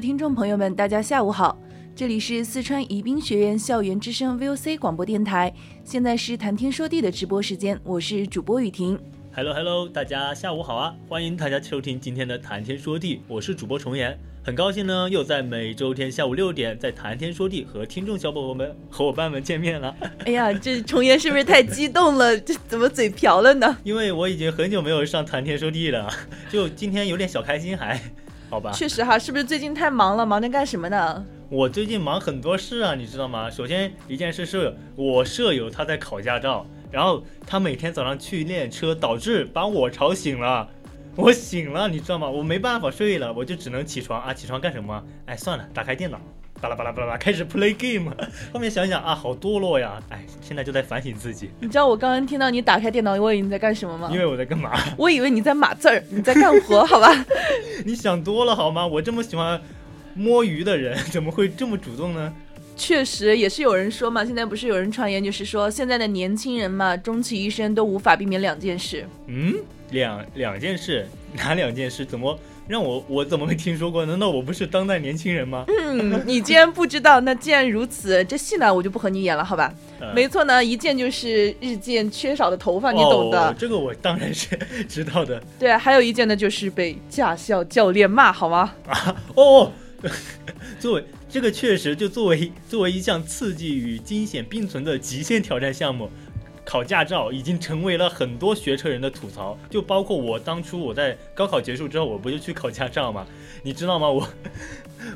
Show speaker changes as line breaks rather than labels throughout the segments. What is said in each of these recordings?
听众朋友们，大家下午好，这里是四川宜宾学院校园之声 VOC 广播电台，现在是谈天说地的直播时间，我是主播雨婷。
Hello Hello，大家下午好啊，欢迎大家收听今天的谈天说地，我是主播重言，很高兴呢，又在每周天下午六点在谈天说地和听众小伙伴们伙伴们见面了。
哎呀，这重言是不是太激动了？这怎么嘴瓢了呢？
因为我已经很久没有上谈天说地了，就今天有点小开心还。好吧，
确实哈，是不是最近太忙了？忙着干什么呢？
我最近忙很多事啊，你知道吗？首先一件事是我舍友他在考驾照，然后他每天早上去练车，导致把我吵醒了。我醒了，你知道吗？我没办法睡了，我就只能起床啊！起床干什么？哎，算了，打开电脑。巴拉巴拉巴拉开始 play game。后面想想啊，好堕落呀！哎，现在就在反省自己。
你知道我刚刚听到你打开电脑，我以为你在干什么吗？
因为我在干嘛？
我以为你在码字儿，你在干活，好吧？
你想多了好吗？我这么喜欢摸鱼的人，怎么会这么主动呢？
确实，也是有人说嘛，现在不是有人传言，就是说现在的年轻人嘛，终其一生都无法避免两件事。
嗯，两两件事，哪两件事？怎么？让我我怎么没听说过？难道我不是当代年轻人吗？
嗯，你既然不知道，那既然如此，这戏呢我就不和你演了，好吧？没错呢，一件就是日渐缺少的头发，你懂的。
这个我当然是知道的。
对啊，还有一件呢，就是被驾校教练骂，好吗？
啊哦，作为这个确实就作为作为一项刺激与惊险并存的极限挑战项目。考驾照已经成为了很多学车人的吐槽，就包括我当初我在高考结束之后，我不就去考驾照吗？你知道吗？我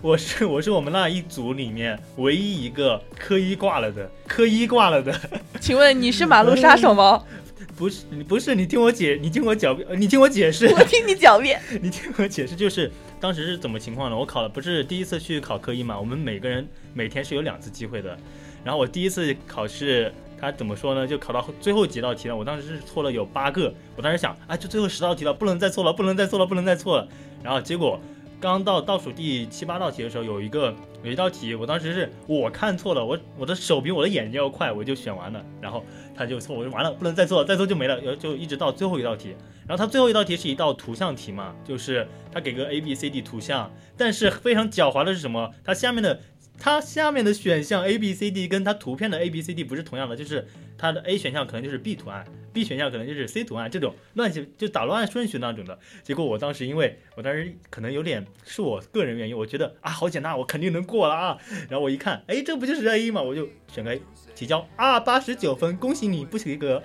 我是我是我们那一组里面唯一一个科一挂了的，科一挂了的。
请问你是马路杀手吗？
不是你，不是，你听我解，你听我狡辩，你听我解释。
我听你狡辩，
你听我解释，就是当时是怎么情况呢？我考了，不是第一次去考科一嘛？我们每个人每天是有两次机会的，然后我第一次考试。他怎么说呢？就考到最后几道题了，我当时是错了有八个。我当时想，啊，就最后十道题了，不能再错了，不能再错了，不能再错了。然后结果刚到倒数第七八道题的时候，有一个有一道题，我当时是我看错了，我我的手比我的眼睛要快，我就选完了。然后他就错，我就完了，不能再错了，再错就没了。就一直到最后一道题。然后他最后一道题是一道图像题嘛，就是他给个 A B C D 图像，但是非常狡猾的是什么？他下面的。它下面的选项 A B C D 跟它图片的 A B C D 不是同样的，就是它的 A 选项可能就是 B 图案，B 选项可能就是 C 图案，这种乱七就打乱顺序那种的。结果我当时因为我当时可能有点是我个人原因，我觉得啊好简单，我肯定能过了啊。然后我一看，哎，这不就是 A 吗？我就选个 A 提交啊，八十九分，恭喜你不及格。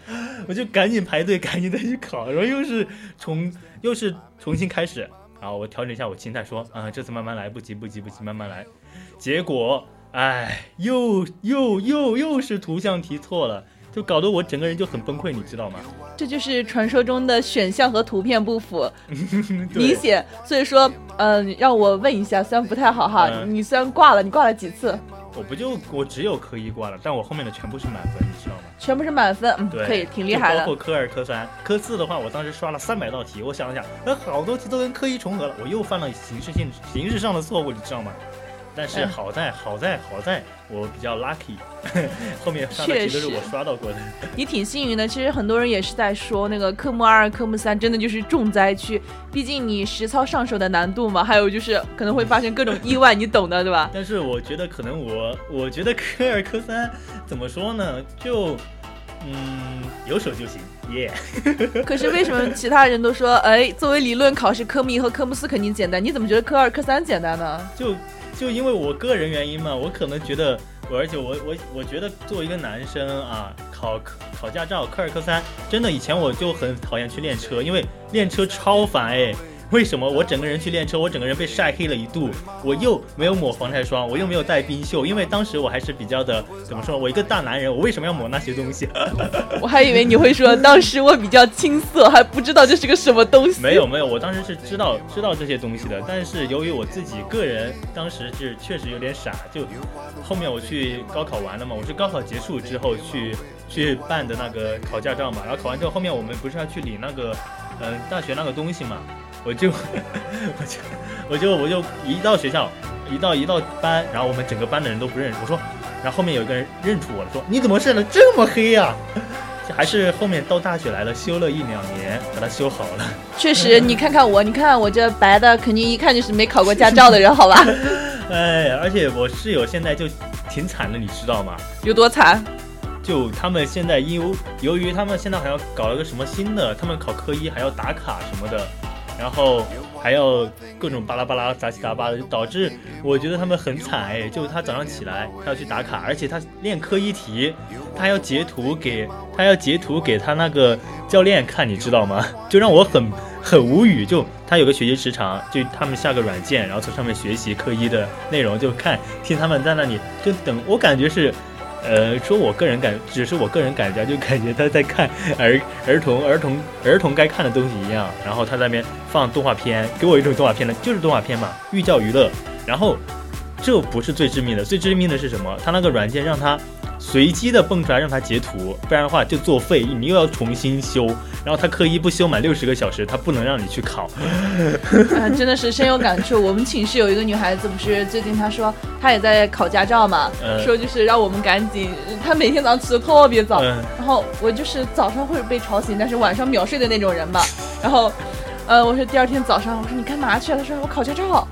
我就赶紧排队，赶紧再去考，然后又是重又是重新开始。然后我调整一下我心态，说啊，这次慢慢来，不急不急不急，慢慢来。结果，哎，又又又又是图像题错了，就搞得我整个人就很崩溃，你知道吗？
这就是传说中的选项和图片不符，明显。所以说，嗯，让我问一下，虽然不太好哈，你虽然挂了，你挂了几次？
我不就我只有科一挂了，但我后面的全部是满分，你知道吗？
全部是满分，嗯，可以，挺厉害的。
包括科二、科三、科四的话，我当时刷了三百道题，我想了想，那好多题都跟科一重合了，我又犯了形式性形式上的错误，你知道吗？但是好在好在好在我比较 lucky，后面上的题都是我刷到过的。
你挺幸运的，其实很多人也是在说那个科目二、科目三真的就是重灾区，毕竟你实操上手的难度嘛，还有就是可能会发生各种意外，你懂的对吧？
但是我觉得可能我我觉得科二、科三怎么说呢？就嗯有手就行。耶！
可是为什么其他人都说，哎，作为理论考试，科目一和科目四肯定简单，你怎么觉得科二、科三简单呢？
就就因为我个人原因嘛，我可能觉得，我而且我我我觉得作为一个男生啊，考考驾照，科二、科三，真的以前我就很讨厌去练车，因为练车超烦哎。为什么我整个人去练车，我整个人被晒黑了一度，我又没有抹防晒霜，我又没有带冰袖，因为当时我还是比较的怎么说，我一个大男人，我为什么要抹那些东西？
我还以为你会说当时我比较青涩，还不知道这是个什么东西。
没有没有，我当时是知道知道这些东西的，但是由于我自己个人当时是确实有点傻，就后面我去高考完了嘛，我是高考结束之后去去办的那个考驾照嘛，然后考完之后，后面我们不是要去领那个嗯大学那个东西嘛。我就，我就，我就，我就一到学校，一到一到班，然后我们整个班的人都不认识。我说，然后后面有一个人认出我了，说你怎么晒得这么黑呀？还是后面到大学来了，修了一两年，把它修好了。
确实，你看看我，你看我这白的，肯定一看就是没考过驾照的人，好吧？
哎，而且我室友现在就挺惨的，你知道吗？
有多惨？
就他们现在因由于他们现在好像搞了个什么新的，他们考科一还要打卡什么的。然后还要各种巴拉巴拉杂七杂八的，就导致我觉得他们很惨哎。就是他早上起来，他要去打卡，而且他练科一题，他要截图给他要截图给他那个教练看，你知道吗？就让我很很无语。就他有个学习时长，就他们下个软件，然后从上面学习科一的内容，就看听他们在那里就等。我感觉是。呃，说我个人感，只是我个人感觉，就感觉他在看儿儿童儿童儿童该看的东西一样。然后他在那边放动画片，给我一种动画片的，就是动画片嘛，寓教于乐。然后这不是最致命的，最致命的是什么？他那个软件让他。随机的蹦出来让他截图，不然的话就作废，你又要重新修。然后他科一不修满六十个小时，他不能让你去考。
啊，真的是深有感触。我们寝室有一个女孩子，不是最近她说她也在考驾照嘛，说就是让我们赶紧。她每天早上起得特别早，然后我就是早上会被吵醒，但是晚上秒睡的那种人嘛。然后，呃，我说第二天早上，我说你干嘛去？她说我考驾照。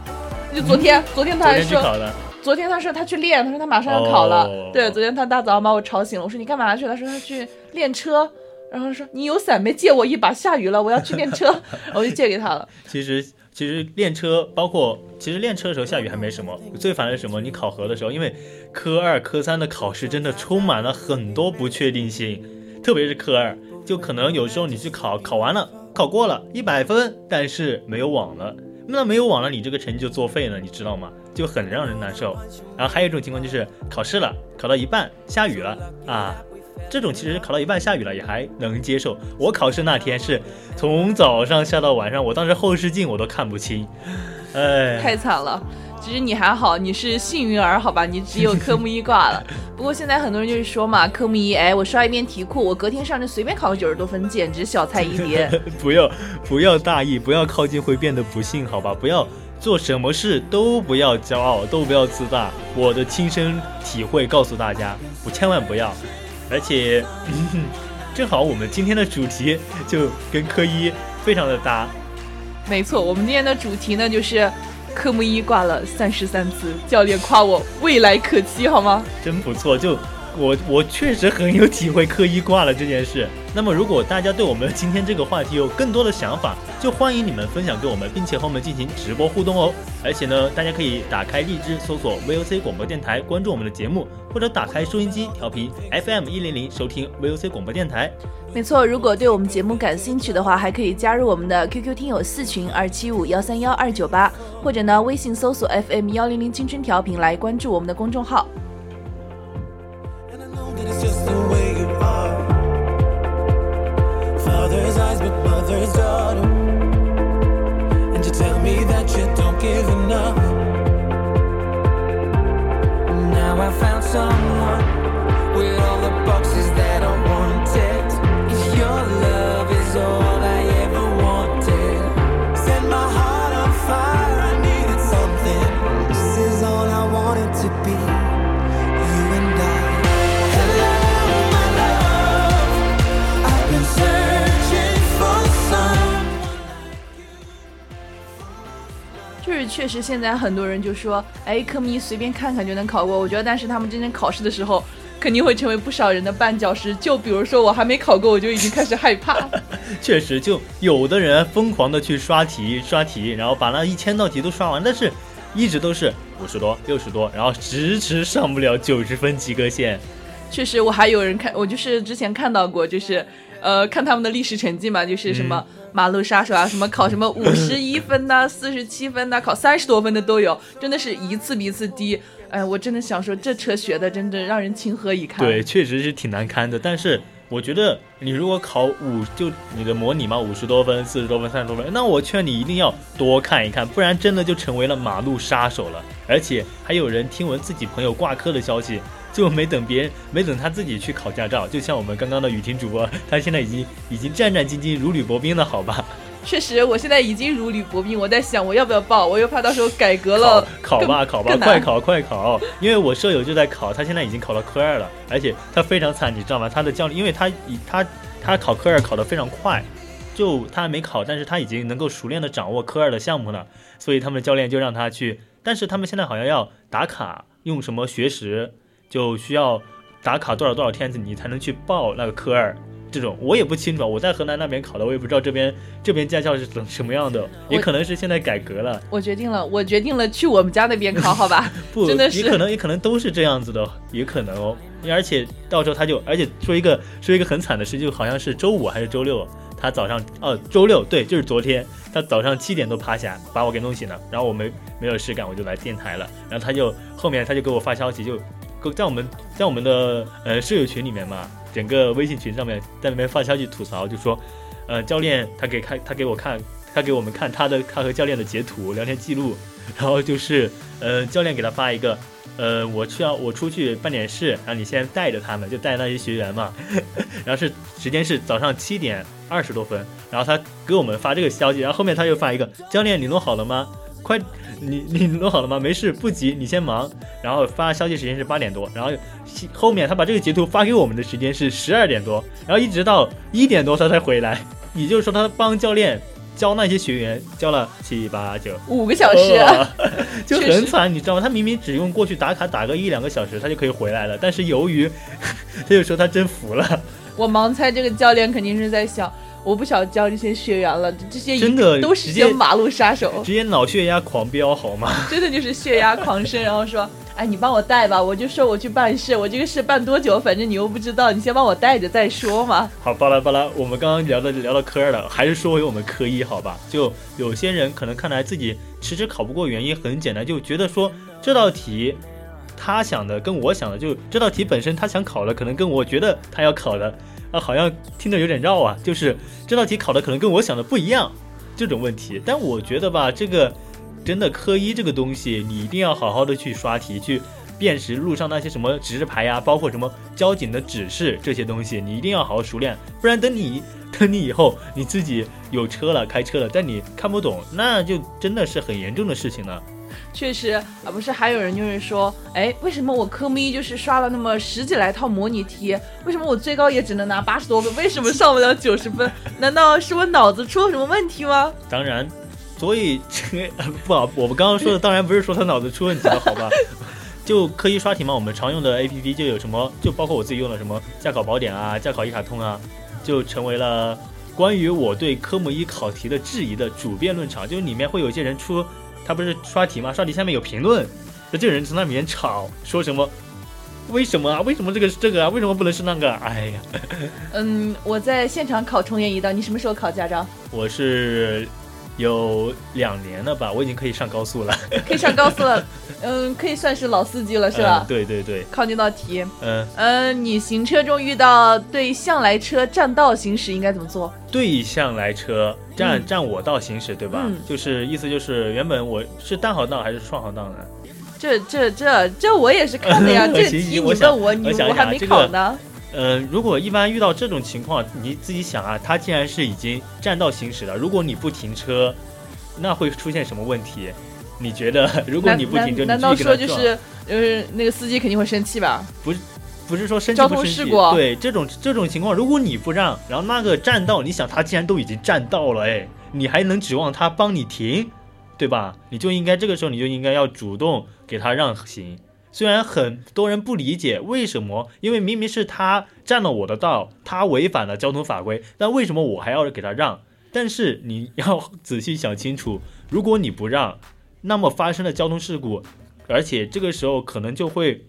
就昨天，昨天她还说。昨天他说他去练，他说他马上要考了。对，昨天他大早上把我吵醒了。我说你干嘛去？他说他去练车。然后说你有伞没？借我一把，下雨了，我要去练车。我就借给他了。
其实其实练车，包括其实练车的时候下雨还没什么，最烦的是什么？你考核的时候，因为科二、科三的考试真的充满了很多不确定性，特别是科二，就可能有时候你去考，考完了，考过了一百分，但是没有网了。那没有网了，你这个成绩就作废了，你知道吗？就很让人难受。然后还有一种情况就是考试了，考到一半下雨了啊，这种其实考到一半下雨了也还能接受。我考试那天是从早上下到晚上，我当时后视镜我都看不清，哎，
太惨了。其实你还好，你是幸运儿，好吧？你只有科目一挂了。不过现在很多人就是说嘛，科目一，哎，我刷一遍题库，我隔天上就随便考个九十多分，简直小菜一碟。
不要不要大意，不要靠近会变得不幸，好吧？不要做什么事都不要骄傲，都不要自大。我的亲身体会告诉大家，我千万不要。而且 正好我们今天的主题就跟科一非常的搭。
没错，我们今天的主题呢就是。科目一挂了三十三次，教练夸我未来可期，好吗？
真不错，就我我确实很有体会，科一挂了这件事。那么，如果大家对我们今天这个话题有更多的想法，就欢迎你们分享给我们，并且和我们进行直播互动哦。而且呢，大家可以打开荔枝搜索 VOC 广播电台，关注我们的节目，或者打开收音机调频 FM 一零零收听 VOC 广播电台。
没错，如果对我们节目感兴趣的话，还可以加入我们的 QQ 听友四群二七五幺三幺二九八，或者呢，微信搜索 FM 幺零零青春调频来关注我们的公众号。
Father's eyes, but mother's eyes.
是确实现在很多人就说，哎，科目一随便看看就能考过。我觉得，但是他们真正考试的时候，肯定会成为不少人的绊脚石。就比如说我还没考过，我就已经开始害怕。
确实，就有的人疯狂的去刷题，刷题，然后把那一千道题都刷完，但是一直都是五十多、六十多，然后迟迟上不了九十分及格线。
确实，我还有人看，我就是之前看到过，就是，呃，看他们的历史成绩嘛，就是什么马路杀手啊，什么考什么五十一分呐，四十七分呐，考三十多分的都有，真的是一次比一次低。哎，我真的想说，这车学的真的让人情何以堪？
对，确实是挺难堪的。但是我觉得，你如果考五，就你的模拟嘛，五十多分、四十多分、三十多分，那我劝你一定要多看一看，不然真的就成为了马路杀手了。而且还有人听闻自己朋友挂科的消息。就没等别人，没等他自己去考驾照，就像我们刚刚的雨婷主播，他现在已经已经战战兢兢、如履薄冰了，好吧？
确实，我现在已经如履薄冰，我在想我要不要报，我又怕到时候改革了。
考吧，考吧，快考快考！因为我舍友就在考，他现在已经考到科二了，而且他非常惨，你知道吗？他的教练，因为他以他他考科二考得非常快，就他还没考，但是他已经能够熟练的掌握科二的项目了，所以他们的教练就让他去，但是他们现在好像要打卡，用什么学时。就需要打卡多少多少天子，你才能去报那个科二。这种我也不清楚，我在河南那边考的，我也不知道这边这边驾校是怎什么样的，也可能是现在改革了。
我决定了，我决定了去我们家那边考，好吧？
不，
真的是，
也可能也可能都是这样子的，也可能哦。而且到时候他就，而且说一个说一个很惨的事，就好像是周五还是周六，他早上哦周六对，就是昨天，他早上七点多趴下把我给弄醒了，然后我没没有事干，我就来电台了，然后他就后面他就给我发消息就。在我们在我们的呃室友群里面嘛，整个微信群上面在那边发消息吐槽，就说，呃教练他给看他给我看他给我们看他的他和教练的截图聊天记录，然后就是呃教练给他发一个，呃我需要我出去办点事，然后你先带着他们，就带那些学员嘛，然后是时间是早上七点二十多分，然后他给我们发这个消息，然后后面他又发一个教练你弄好了吗？快。你你弄好了吗？没事，不急，你先忙。然后发消息时间是八点多，然后后面他把这个截图发给我们的时间是十二点多，然后一直到一点多他才回来。也就是说，他帮教练教那些学员教了七八九
五个小时，
就很惨，你知道吗？他明明只用过去打卡打个一两个小时，他就可以回来了。但是由于 他就说他真服了。
我盲猜这个教练肯定是在想。我不想教这些学员了，这些
真的
都是些马路杀手，
直接脑血压狂飙好吗？
真的就是血压狂升，然后说，哎，你帮我带吧，我就说我去办事，我这个事办多久，反正你又不知道，你先帮我带着再说嘛。
好，巴拉巴拉，我们刚刚聊的聊到科二了，还是说回我们科一好吧？就有些人可能看来自己迟迟考不过，原因很简单，就觉得说这道题他想的跟我想的，就这道题本身他想考的，可能跟我觉得他要考的。啊，好像听着有点绕啊，就是这道题考的可能跟我想的不一样，这种问题。但我觉得吧，这个真的科一这个东西，你一定要好好的去刷题，去辨识路上那些什么指示牌呀，包括什么交警的指示这些东西，你一定要好好熟练，不然等你等你以后你自己有车了，开车了，但你看不懂，那就真的是很严重的事情了。
确实啊，不是还有人就是说，哎，为什么我科目一就是刷了那么十几来套模拟题，为什么我最高也只能拿八十多分？为什么上不了九十分？难道是我脑子出了什么问题吗？
当然，所以这 不好，我们刚刚说的当然不是说他脑子出问题了，好吧？就科一刷题嘛，我们常用的 A P P 就有什么，就包括我自己用的什么驾考宝典啊、驾考一卡通啊，就成为了关于我对科目一考题的质疑的主辩论场，就是里面会有一些人出。他不是刷题吗？刷题下面有评论，那这个人从那里面吵，说什么？为什么啊？为什么这个是这个啊？为什么不能是那个？哎呀，
嗯，我在现场考重研一道，你什么时候考驾照？
我是。有两年了吧，我已经可以上高速了，
可以上高速了，嗯，可以算是老司机了，是吧？
对对对。
考那道题，嗯嗯，你行车中遇到对向来车占道行驶应该怎么做？
对向来车占占我道行驶，对吧？就是意思就是原本我是单行道还是双行道呢？
这这这这我也是看的呀，这题你问我，你我还没考呢。
呃，如果一般遇到这种情况，你自己想啊，他既然是已经占道行驶了，如果你不停车，那会出现什么问题？你觉得？如果你不停车，
难道说就是，呃，那个司机肯定会生气吧？
不是，不是说生气不生气。对，这种这种情况，如果你不让，然后那个占道，你想他既然都已经占道了，哎，你还能指望他帮你停？对吧？你就应该这个时候你就应该要主动给他让行。虽然很多人不理解为什么，因为明明是他占了我的道，他违反了交通法规，但为什么我还要给他让？但是你要仔细想清楚，如果你不让，那么发生了交通事故，而且这个时候可能就会。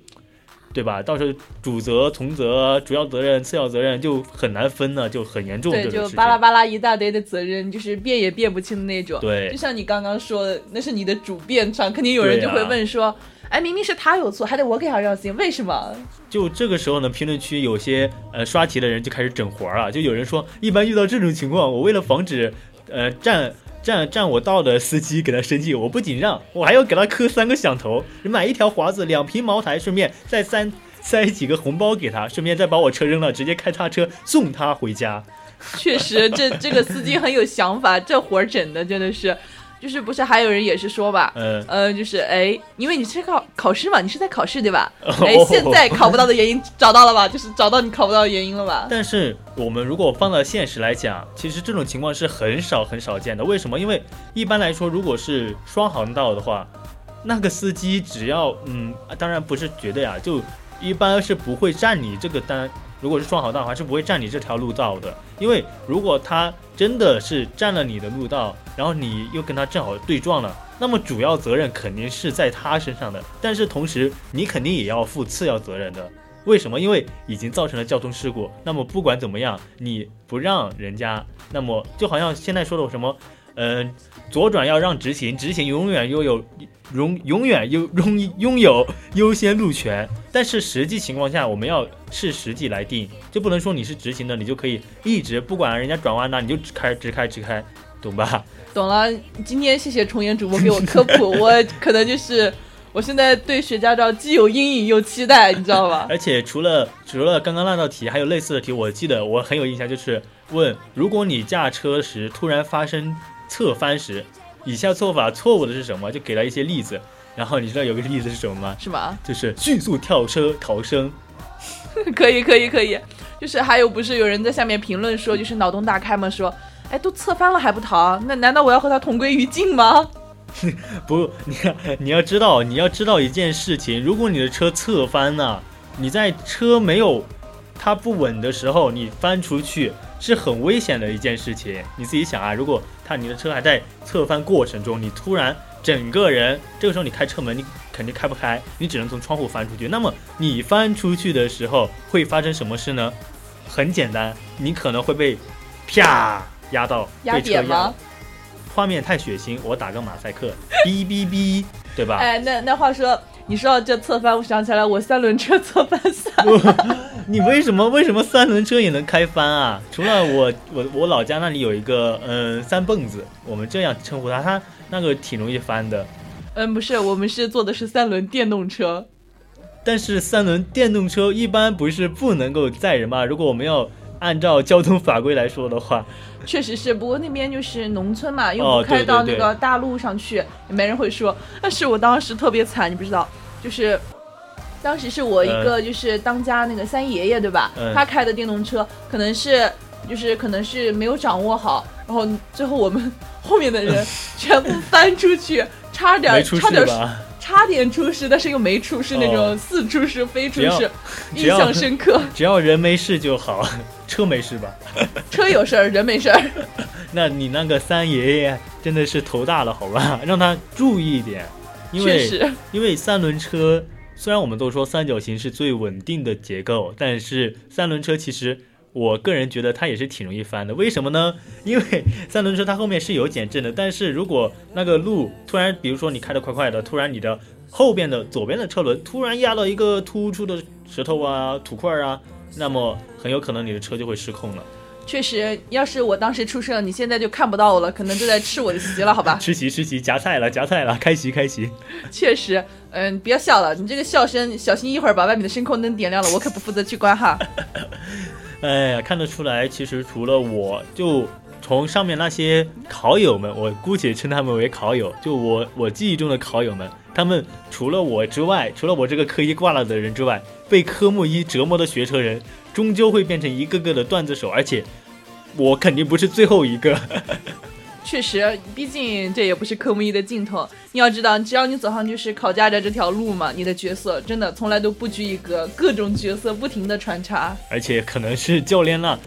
对吧？到时候主责、从责、主要责任、次要责任就很难分了，就很严重。
对，就巴拉巴拉一大堆的责任，就是辨也辨不清的那种。
对，
就像你刚刚说的，那是你的主辩上，肯定有人就会问说：“哎，明明是他有错，还得我给他让行，为什么？”
就这个时候呢，评论区有些呃刷题的人就开始整活了，就有人说，一般遇到这种情况，我为了防止呃占。占占我道的司机给他生气，我不仅让，我还要给他磕三个响头，买一条华子，两瓶茅台，顺便再塞塞几个红包给他，顺便再把我车扔了，直接开他车送他回家。
确实，这这个司机很有想法，这活儿整的真的是。就是不是还有人也是说吧，嗯呃，就是哎，因为你是考考试嘛，你是在考试对吧？哎，现在考不到的原因找到了吧？就是找到你考不到的原因了吧？
但是我们如果放到现实来讲，其实这种情况是很少很少见的。为什么？因为一般来说，如果是双航道的话，那个司机只要嗯，当然不是绝对啊，就一般是不会占你这个单。如果是双好道的话，是不会占你这条路道的，因为如果他真的是占了你的路道，然后你又跟他正好对撞了，那么主要责任肯定是在他身上的。但是同时，你肯定也要负次要责任的。为什么？因为已经造成了交通事故。那么不管怎么样，你不让人家，那么就好像现在说的什么。嗯，左转要让直行，直行永远拥有永永远拥拥拥有优先路权。但是实际情况下，我们要是实际来定，就不能说你是直行的，你就可以一直不管人家转弯呢，你就直开直开直开，懂吧？
懂了。今天谢谢重言主播给我科普，我可能就是我现在对学驾照既有阴影又期待，你知道吧？
而且除了除了刚刚那道题，还有类似的题，我记得我很有印象，就是问如果你驾车时突然发生。侧翻时，以下做法错误的是什么？就给了一些例子。然后你知道有个例子是什么吗？
是吗？
就是迅速跳车逃生。
可以可以可以。就是还有不是有人在下面评论说，就是脑洞大开嘛，说，哎，都侧翻了还不逃？那难道我要和他同归于尽吗？
不，你你要知道，你要知道一件事情，如果你的车侧翻了，你在车没有它不稳的时候，你翻出去。是很危险的一件事情，你自己想啊，如果他你的车还在侧翻过程中，你突然整个人，这个时候你开车门，你肯定开不开，你只能从窗户翻出去。那么你翻出去的时候会发生什么事呢？很简单，你可能会被啪压到，
被车压？
画面太血腥，我打个马赛克，哔哔哔，对吧？
哎，那那话说。你说到这侧翻，我想起来我三轮车侧翻伞。
你为什么为什么三轮车也能开翻啊？除了我我我老家那里有一个嗯三蹦子，我们这样称呼他，他那个挺容易翻的。
嗯，不是，我们是坐的是三轮电动车。
但是三轮电动车一般不是不能够载人吗？如果我们要按照交通法规来说的话。
确实是，不过那边就是农村嘛，又不开到那个大路上去，也没人会说。但是我当时特别惨，你不知道，就是当时是我一个就是当家那个三爷爷，对吧？他开的电动车，可能是就是可能是没有掌握好，然后最后我们后面的人 全部翻出去，差点差点差点出事，但是又没出事，那种似出事非出事，印象深刻。
只要人没事就好。车没事吧？
车有事儿，人没事儿。
那你那个三爷爷真的是头大了，好吧？让他注意一点。因为因为三轮车虽然我们都说三角形是最稳定的结构，但是三轮车其实我个人觉得它也是挺容易翻的。为什么呢？因为三轮车它后面是有减震的，但是如果那个路突然，比如说你开得快快的，突然你的后边的左边的车轮突然压到一个突出的石头啊、土块啊。那么很有可能你的车就会失控了。
确实，要是我当时出事了，你现在就看不到我了，可能就在吃我的席了，好吧？
吃席吃席夹菜了夹菜了，开席开席。
确实，嗯，不要笑了，你这个笑声，小心一会儿把外面的声控灯点亮了，我可不负责去关哈。
哎呀，看得出来，其实除了我就从上面那些考友们，我姑且称他们为考友，就我我记忆中的考友们，他们除了我之外，除了我这个科一挂了的人之外。被科目一折磨的学车人，终究会变成一个个的段子手，而且我肯定不是最后一个。
确实，毕竟这也不是科目一的尽头。你要知道，只要你走上就是考驾照这条路嘛，你的角色真的从来都不拘一格，各种角色不停的穿插。
而且可能是教练那，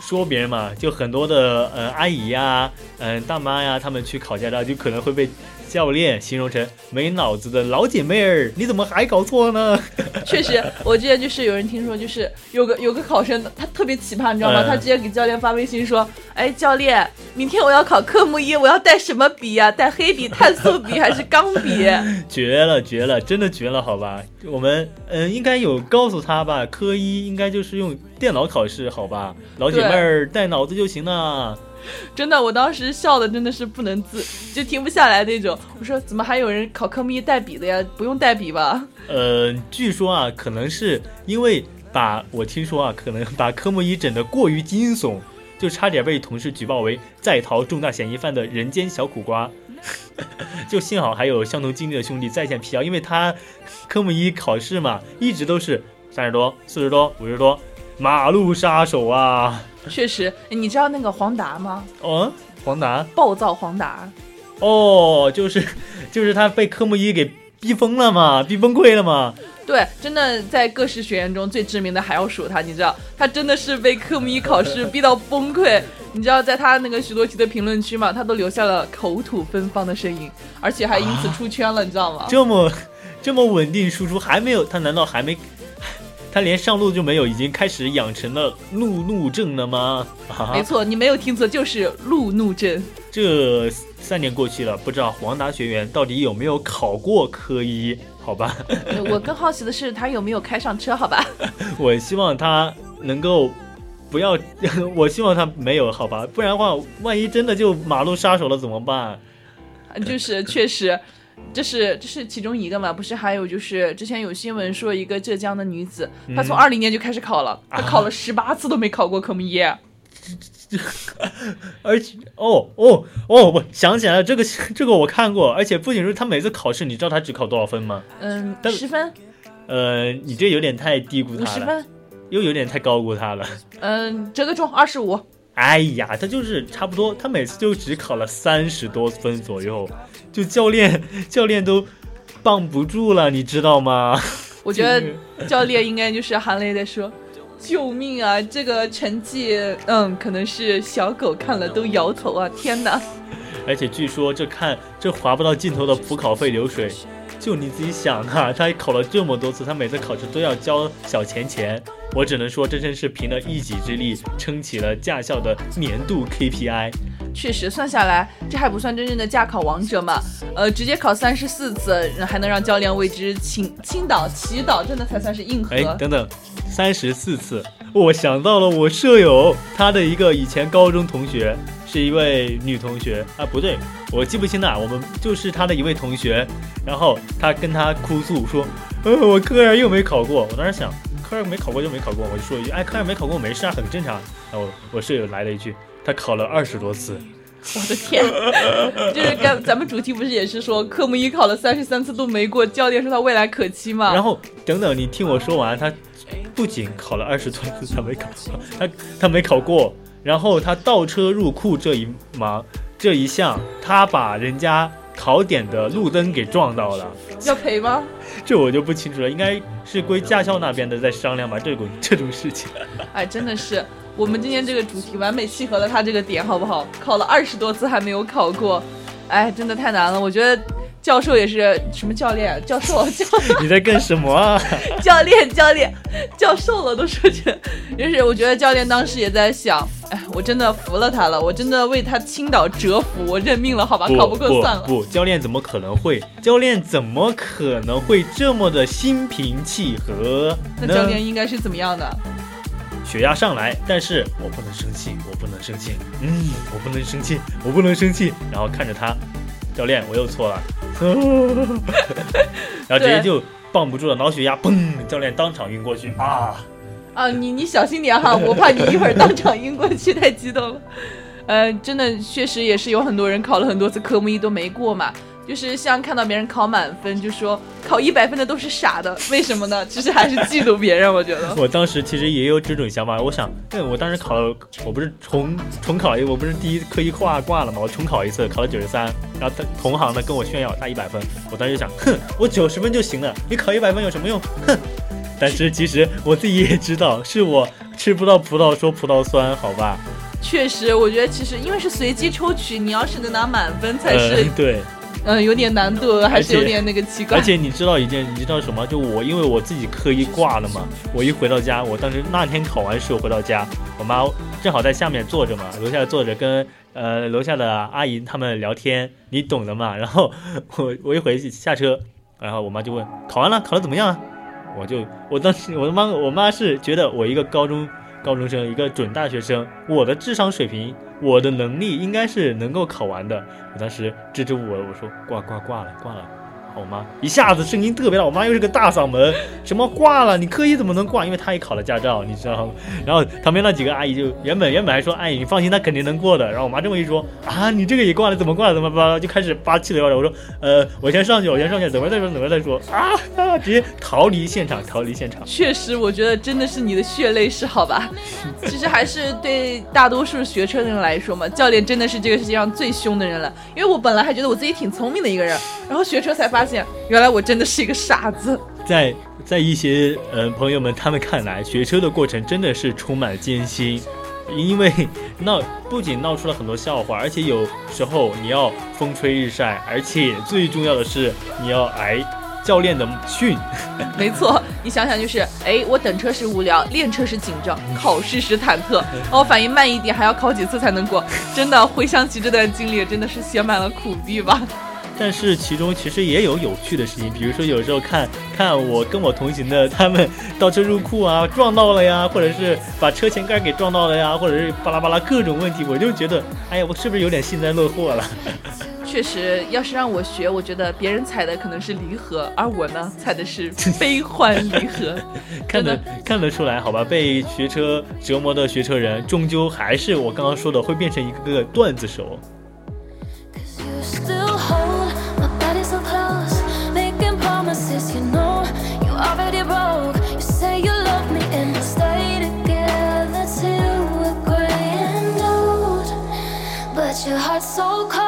说别人嘛，就很多的呃阿姨呀，嗯大妈呀，他们去考驾照就可能会被。教练形容成没脑子的老姐妹儿，你怎么还搞错呢？
确实，我之前就是有人听说，就是有个有个考生，他特别奇葩，你知道吗？他直接给教练发微信说：“哎，教练，明天我要考科目一，我要带什么笔呀？带黑笔、碳素笔还是钢笔？”
绝了，绝了，真的绝了，好吧？我们嗯，应该有告诉他吧？科一应该就是用电脑考试，好吧？老姐妹儿带脑子就行了。
真的，我当时笑的真的是不能自，就停不下来那种。我说怎么还有人考科目一带笔的呀？不用带笔吧？
呃，据说啊，可能是因为把我听说啊，可能把科目一整的过于惊悚，就差点被同事举报为在逃重大嫌疑犯的人间小苦瓜。就幸好还有相同经历的兄弟在线辟谣，因为他科目一考试嘛，一直都是三十多、四十多、五十多，马路杀手啊。
确实，你知道那个黄达吗？
哦，黄达，
暴躁黄达。
哦，就是，就是他被科目一给逼疯了嘛，逼崩溃了嘛。
对，真的在各式学员中最知名的还要数他，你知道，他真的是被科目一考试逼到崩溃。你知道，在他那个许多题的评论区嘛，他都留下了口吐芬芳的声音，而且还因此出圈了，你知道吗？
这么，这么稳定输出，还没有他？难道还没？他连上路就没有，已经开始养成了路怒症了吗？
没错，你没有听错，就是路怒症。
这三年过去了，不知道黄达学员到底有没有考过科一？好吧，
我更好奇的是他有没有开上车？好吧，
我希望他能够不要，我希望他没有，好吧，不然的话，万一真的就马路杀手了怎么办？
就是确实。这是这是其中一个嘛？不是还有就是之前有新闻说一个浙江的女子，她从二零年就开始考了，她考了十八次都没考过科目一。
而且哦哦哦，我想起来了，这个 这个我看过，而且不仅是她每次考试，你知道她只考多少分吗？
嗯，十分。
呃，你这有点太低估她了。
十分。
又有点太高估她了。
嗯，折个中二十五。
哎呀，他就是差不多，他每次就只考了三十多分左右，就教练教练都傍不住了，你知道吗？
我觉得教练应该就是含泪在说：“救命啊！这个成绩，嗯，可能是小狗看了都摇头啊！天哪！”
而且据说这看这划不到尽头的补考费流水。就你自己想啊，他考了这么多次，他每次考试都要交小钱钱。我只能说，这真是凭了一己之力撑起了驾校的年度 KPI。
确实，算下来这还不算真正的驾考王者嘛？呃，直接考三十四次，还能让教练为之倾倾倒祈祷，真的才算是硬核。
哎，等等，三十四次，我想到了我舍友他的一个以前高中同学。是一位女同学啊，不对，我记不清了。我们就是她的一位同学，然后她跟她哭诉说，呃，我科二又没考过。我当时想，科二没考过就没考过，我就说一句，哎，科二没考过没事啊，很正常。然后我舍友来了一句，他考了二十多次。
我的天，就是刚咱们主题不是也是说科目一考了三十三次都没过，教练说他未来可期嘛？
然后等等，你听我说完，他不仅考了二十多次他没考，他他没考过。然后他倒车入库这一忙这一项，他把人家考点的路灯给撞到了，
要赔吗？
这我就不清楚了，应该是归驾校那边的在商量吧，这种这种事情。
哎，真的是，我们今天这个主题完美契合了他这个点，好不好？考了二十多次还没有考过，哎，真的太难了，我觉得。教授也是什么教练？教授 教
你在干什么啊？
教练教练教授了都说去，就是我觉得教练当时也在想，哎，我真的服了他了，我真的为他倾倒折服，我认命了，好吧，考
不
过算了。
不，教练怎么可能会？教练怎么可能会这么的心平气和？
那教练应该是怎么样的？
血压上来，但是我不能生气，我不能生气，嗯，我不能生气，我不能生气，然后看着他。教练，我又错了，然后直接就绷不住了，脑血压嘣，教练当场晕过去啊
啊！你 你小心点哈，我怕你一会儿当场晕过去，太激动了。呃，真的确实也是有很多人考了很多次科目一都没过嘛。就是像看到别人考满分，就说考一百分的都是傻的，为什么呢？其实还是嫉妒别人，我觉得。
我当时其实也有这种想法，我想，对，我当时考了，我不是重重考一，我不是第一科一挂挂了吗？我重考一次，考了九十三，然后他同行的跟我炫耀他一百分，我当时就想，哼，我九十分就行了，你考一百分有什么用？哼。但是其实我自己也知道，是我吃不到葡萄说葡萄酸，好吧？
确实，我觉得其实因为是随机抽取，你要是能拿满分才是
对。
嗯，有点难度，还是有点那个奇怪。
而且你知道一件，你知道什么？就我，因为我自己刻意挂了嘛，我一回到家，我当时那天考完试回到家，我妈正好在下面坐着嘛，楼下坐着跟呃楼下的阿姨他们聊天，你懂的嘛。然后我我一回去下车，然后我妈就问考完了，考的怎么样啊？我就我当时我的妈我妈是觉得我一个高中高中生，一个准大学生，我的智商水平。我的能力应该是能够考完的。我当时支支吾吾，我说挂挂挂了挂了。我妈一下子声音特别大，我妈又是个大嗓门，什么挂了？你科一怎么能挂？因为她也考了驾照，你知道吗？然后旁边那几个阿姨就原本原本还说，哎，你放心，她肯定能过的。然后我妈这么一说，啊，你这个也挂了，怎么挂了？怎么吧？就开始发气的要我说，呃，我先上去，我先上去，等会再说，等会再说啊，直接逃离现场，逃离现场。
确实，我觉得真的是你的血泪史，好吧？其实还是对大多数学车的人来说嘛，教练真的是这个世界上最凶的人了。因为我本来还觉得我自己挺聪明的一个人，然后学车才发现。原来我真的是一个傻子。
在在一些呃朋友们他们看来，学车的过程真的是充满艰辛，因为闹不仅闹出了很多笑话，而且有时候你要风吹日晒，而且最重要的是你要挨教练的训。
没错，你想想就是，哎，我等车时无聊，练车时紧张，考试时忐忑，哦反应慢一点还要考几次才能过。真的回想起这段经历，真的是写满了苦逼吧。
但是其中其实也有有趣的事情，比如说有时候看看我跟我同行的他们倒车入库啊，撞到了呀，或者是把车前盖给撞到了呀，或者是巴拉巴拉各种问题，我就觉得，哎呀，我是不是有点幸灾乐祸了？
确实，要是让我学，我觉得别人踩的可能是离合，而我呢，踩的是悲欢离合。
看得看得出来，好吧，被学车折磨的学车人，终究还是我刚刚说的，会变成一个个段子手。so cold.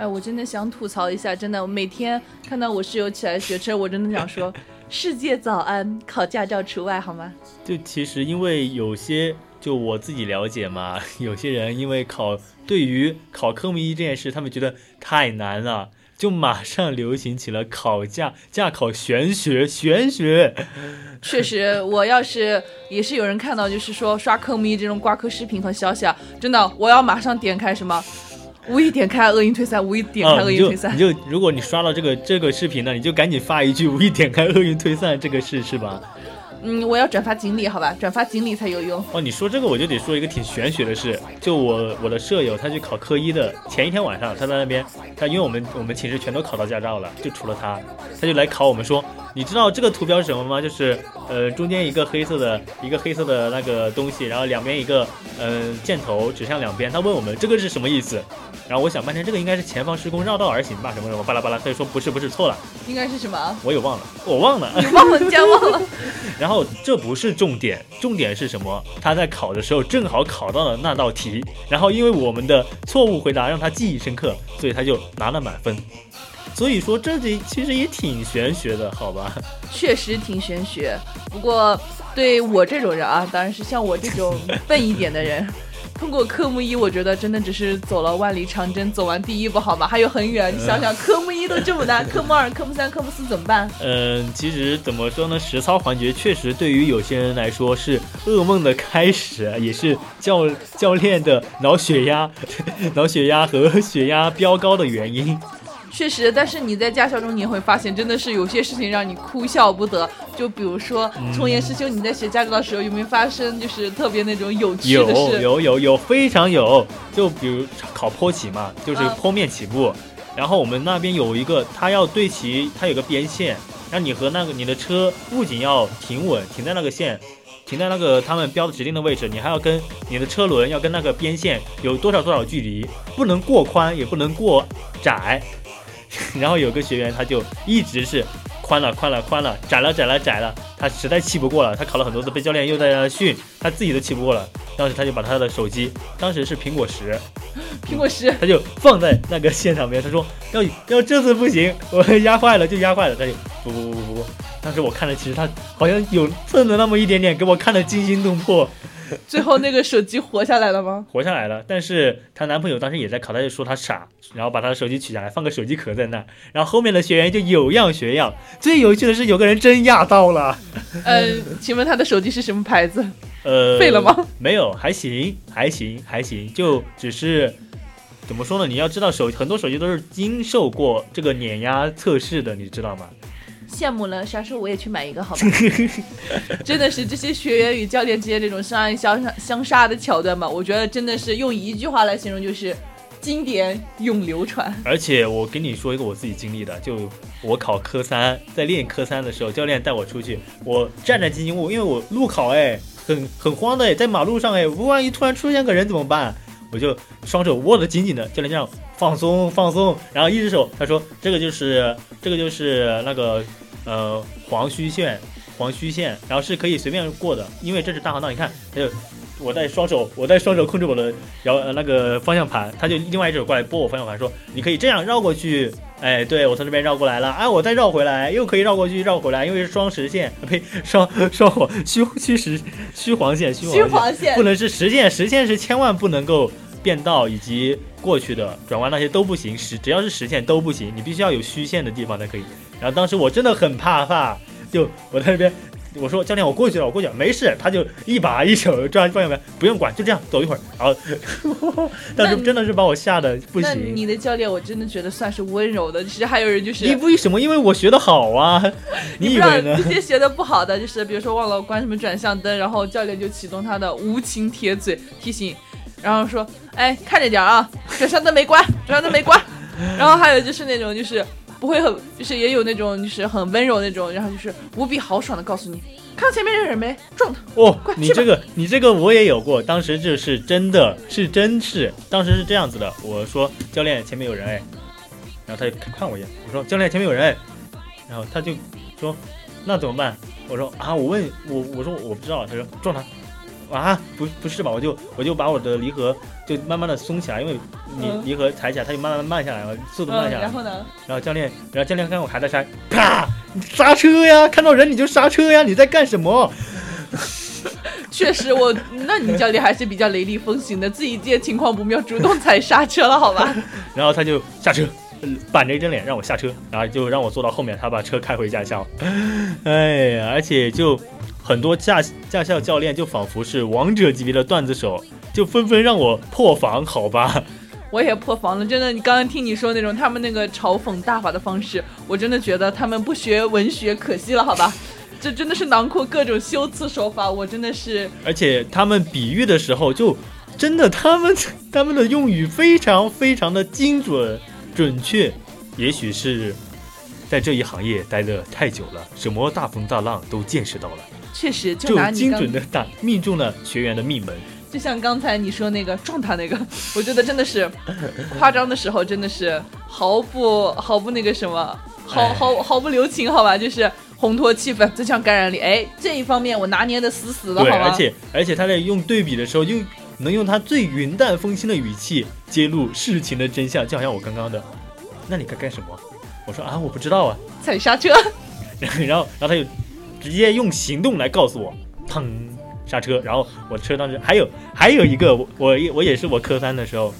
Your heart so cold 想吐槽一下，真的，我每天看到我室友起来学车，我真的想说，世界早安，考驾照除外，好吗？就其实因为有些，就我自己了解嘛，有些人因为考，对于考科目一这件事，他们觉得太难了，就马上流行起了考驾驾考玄学，玄学。
确实，我要是也是有人看到，就是说刷科目一这种挂科视频和消息啊，真的，我要马上点开什么。无意点开恶意退散，无意点开恶意退散。
你就如果你刷到这个这个视频呢，你就赶紧发一句无意点开恶意退散，这个事是吧？
嗯，我要转发锦鲤，好吧，转发锦鲤才有用。
哦，你说这个我就得说一个挺玄学的事，就我我的舍友他去考科一的前一天晚上，他在那边，他因为我们我们寝室全都考到驾照了，就除了他，他就来考我们说，你知道这个图标是什么吗？就是呃中间一个黑色的一个黑色的那个东西，然后两边一个呃箭头指向两边，他问我们这个是什么意思？然后我想半天，这个应该是前方施工绕道而行吧，什么什么巴拉巴拉，他就说不是不是错了，
应该是什么？
我也忘了，我忘了，
你忘了，你竟然忘了。
然后这不是重点，重点是什么？他在考的时候正好考到了那道题，然后因为我们的错误回答让他记忆深刻，所以他就拿了满分。所以说这里其实也挺玄学的，好吧？
确实挺玄学，不过对我这种人啊，当然是像我这种笨一点的人。通过科目一，我觉得真的只是走了万里长征，走完第一步，好吗？还有很远。你想想，科目一都这么难，科目二、科目三、科目四怎么办？
嗯，其实怎么说呢？实操环节确实对于有些人来说是噩梦的开始，也是教教练的脑血压、脑血压和血压飙高的原因。
确实，但是你在驾校中你也会发现，真的是有些事情让你哭笑不得。就比如说，从严师兄，你在学驾照的时候有没有发生就是特别那种有趣的
事？有有有有，非常有。就比如考坡起嘛，就是坡面起步，然后我们那边有一个，它要对齐，它有个边线，让你和那个你的车不仅要停稳，停在那个线，停在那个他们标的指定的位置，你还要跟你的车轮要跟那个边线有多少多少距离，不能过宽，也不能过窄。然后有个学员，他就一直是宽了宽了宽了，窄了窄了窄了，他实在气不过了，他考了很多次，被教练又在那训，他自己都气不过了。当时他就把他的手机，当时是苹果十，
苹果十，
他就放在那个线上面，他说要要这次不行，我压坏了就压坏了，他就不不不不不。当时我看了，其实他好像有蹭了那么一点点，给我看的惊心动魄。
最后那个手机活下来了吗？
活下来了，但是她男朋友当时也在考，他就说她傻，然后把她的手机取下来，放个手机壳在那，然后后面的学员就有样学样。最有趣的是，有个人真压到了。
呃，请问他的手机是什么牌子？
呃，
废了吗？
没有，还行，还行，还行，就只是怎么说呢？你要知道，手很多手机都是经受过这个碾压测试的，你知道吗？
羡慕了，啥时候我也去买一个好吧？真的是这些学员与教练之间这种相爱相杀相杀的桥段吧？我觉得真的是用一句话来形容就是经典永流传。
而且我跟你说一个我自己经历的，就我考科三，在练科三的时候，教练带我出去，我战战兢兢，我因为我路考哎，很很慌的哎，在马路上哎，万一突然出现个人怎么办？我就双手握得紧紧的，就能这样放松放松，然后一只手他说这个就是这个就是那个。呃，黄虚线，黄虚线，然后是可以随便过的，因为这是大航道。你看，他就我在双手，我在双手控制我的摇呃那个方向盘，他就另外一只手过来拨我方向盘，说你可以这样绕过去。哎，对我从这边绕过来了，哎，我再绕回来，又可以绕过去，绕回来，因为是双实线，呸，双双黄虚虚实虚黄线，
虚黄线
不能是实线，实线是千万不能够变道以及过去的转弯那些都不行，实只要是实线都不行，你必须要有虚线的地方才可以。然后当时我真的很怕怕，就我在那边，我说教练我过去了，我过去了，没事。他就一把一手抓方向盘，不用管，就这样走一会儿。然后，当时真的是把我吓得不行。
你的教练我真的觉得算是温柔的，其实还有人就是，
你为什么？因为我学的好啊。你以为呢？
这些学的不好的，就是比如说忘了关什么转向灯，然后教练就启动他的无情铁嘴提醒，然后说，哎，看着点啊，转向灯没关，转向灯没关。然后还有就是那种就是。不会很，就是也有那种，就是很温柔那种，然后就是无比豪爽的告诉你，看到前面这个人没，撞他。
哦，你这个，你这个我也有过，当时就是真的是真是，当时是这样子的，我说教练前面有人哎，然后他就看我一眼，我说教练前面有人哎，然后他就说那怎么办？我说啊，我问我我说我不知道，他说撞他。啊，不不是吧？我就我就把我的离合就慢慢的松起来，因为你离合踩起来，它就慢慢慢下来了，速度慢下来。
然后呢？
然后教练，然后教练看我还在刹，啪，刹车呀！看到人你就刹车呀！你在干什么？
确实，我那你教练还是比较雷厉风行的，自己见情况不妙，主动踩刹车了，好吧？
然后他就下车，板着一张脸让我下车，然后就让我坐到后面，他把车开回驾校。哎呀，而且就。很多驾驾校教练就仿佛是王者级别的段子手，就纷纷让我破防，好吧？
我也破防了，真的。你刚刚听你说那种他们那个嘲讽大法的方式，我真的觉得他们不学文学可惜了，好吧？这真的是囊括各种修辞手法，我真的是。
而且他们比喻的时候，就真的他们 他们的用语非常非常的精准准确，也许是在这一行业待的太久了，什么大风大浪都见识到了。
确实，
就精准的打命中了学员的命门。
就像刚才你说那个撞他那个，我觉得真的是 夸张的时候，真的是毫不毫不那个什么，毫毫毫不留情，好吧？就是烘托气氛，增强感染力。哎，这一方面我拿捏的死死的，好
吧？而且而且他在用对比的时候，又能用他最云淡风轻的语气揭露事情的真相，就好像我刚刚的。那你该干什么？我说啊，我不知道啊。
踩刹车。
然后然后他就。直接用行动来告诉我，砰，刹车，然后我车当时还有还有一个我我我也是我科三的时候，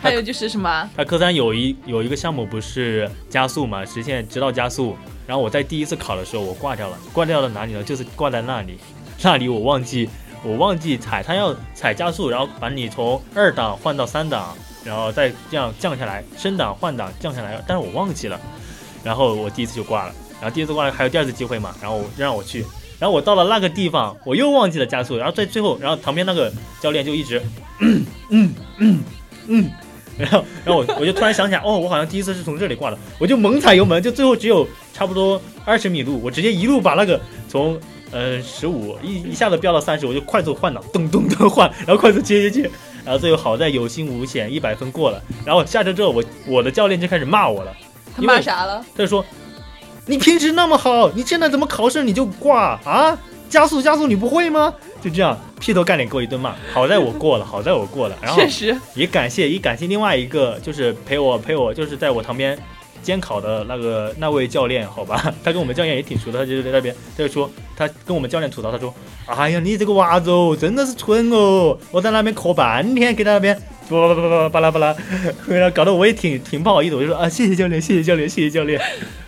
还有就是什么？
他科三有一有一个项目不是加速嘛，实现直道加速。然后我在第一次考的时候我挂掉了，挂掉了哪里呢？就是挂在那里，那里我忘记我忘记踩，他要踩加速，然后把你从二档换到三档，然后再这样降下来，升档换档降下来，但是我忘记了，然后我第一次就挂了。然后第一次挂了还有第二次机会嘛，然后让我去，然后我到了那个地方我又忘记了加速，然后在最后，然后旁边那个教练就一直嗯嗯嗯嗯。然后，然后我我就突然想起来，哦，我好像第一次是从这里挂的，我就猛踩油门，就最后只有差不多二十米路，我直接一路把那个从呃十五一一下子飙到三十，我就快速换挡，咚咚咚换，然后快速接接接，然后最后好在有惊无险，一百分过了。然后下车之后，我我的教练就开始骂我了，
他骂啥了？
他就说，你平时那么好，你现在怎么考试你就挂啊？加速加速你不会吗？就这样劈头盖脸给我一顿骂，好在我过了，好在我过了，然后
确实
也感谢也感谢另外一个就是陪我陪我就是在我旁边监考的那个那位教练，好吧，他跟我们教练也挺熟的，他就在那边他就说他跟我们教练吐槽，他说，哎呀你这个娃子哦真的是蠢哦，我在那边磕半天给他那边巴拉巴拉巴拉巴拉，搞得我也挺挺不好意思，我就说啊谢谢教练谢谢教练谢谢教练。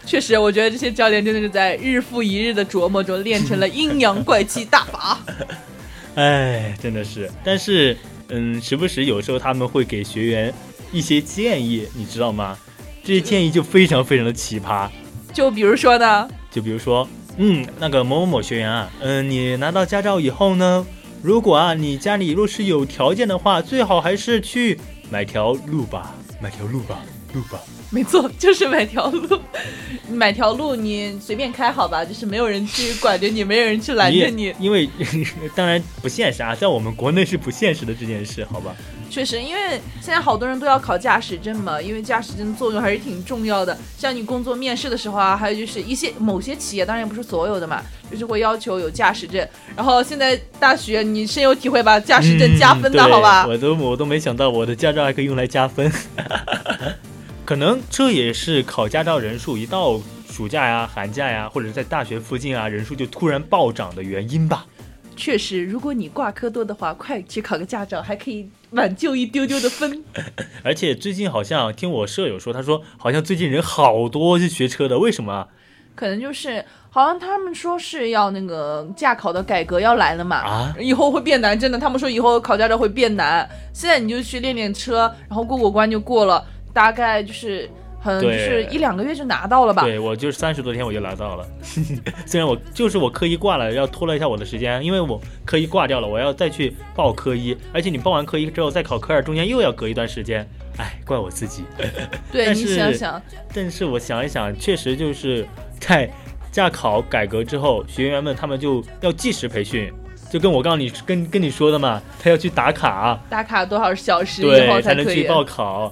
确实，我觉得这些教练真的是在日复一日的琢磨中练成了阴阳怪气大法。
哎，真的是，但是，嗯，时不时有时候他们会给学员一些建议，你知道吗？这些建议就非常非常的奇葩。
就比如说呢？
就比如说，嗯，那个某某某学员啊，嗯，你拿到驾照以后呢，如果啊你家里若是有条件的话，最好还是去买条路吧，买条路吧，路吧。
没错，就是买条路，买条路你随便开好吧，就是没有人去管着你，没有人去拦着你。
因为 当然不现实啊，在我们国内是不现实的这件事，好吧？
确实，因为现在好多人都要考驾驶证嘛，因为驾驶证的作用还是挺重要的。像你工作面试的时候啊，还有就是一些某些企业，当然不是所有的嘛，就是会要求有驾驶证。然后现在大学你深有体会吧？驾驶证加分的好吧？
我都我都没想到我的驾照还可以用来加分。可能这也是考驾照人数一到暑假呀、寒假呀，或者在大学附近啊，人数就突然暴涨的原因吧。
确实，如果你挂科多的话，快去考个驾照，还可以挽救一丢丢的分。
而且最近好像听我舍友说，他说好像最近人好多去学车的，为什么？
可能就是好像他们说是要那个驾考的改革要来了嘛，啊，以后会变难，真的，他们说以后考驾照会变难。现在你就去练练车，然后过过关就过了。大概就是很就是一两个月就拿到了吧？
对我就是三十多天我就拿到了，虽然我就是我科一挂了，要拖了一下我的时间，因为我科一挂掉了，我要再去报科一，而且你报完科一之后再考科二，中间又要隔一段时间，哎，怪我自己。
对你想想，
但是我想一想，确实就是在驾考改革之后，学员们他们就要计时培训，就跟我告诉你跟跟你说的嘛，他要去打卡，
打卡多少小时以后
才
能
去报考。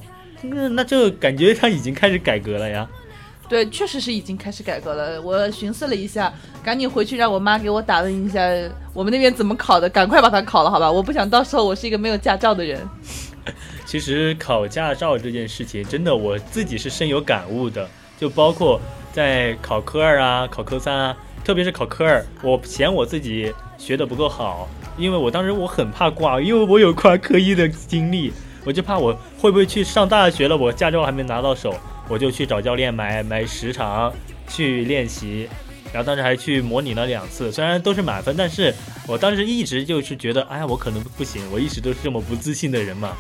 那那就感觉他已经开始改革了呀？
对，确实是已经开始改革了。我寻思了一下，赶紧回去让我妈给我打问一下，我们那边怎么考的，赶快把它考了，好吧？我不想到时候我是一个没有驾照的人。
其实考驾照这件事情，真的我自己是深有感悟的。就包括在考科二啊、考科三啊，特别是考科二，我嫌我自己学的不够好，因为我当时我很怕挂，因为我有挂科一的经历。我就怕我会不会去上大学了，我驾照还没拿到手，我就去找教练买买时长去练习，然后当时还去模拟了两次，虽然都是满分，但是我当时一直就是觉得，哎呀，我可能不行，我一直都是这么不自信的人嘛。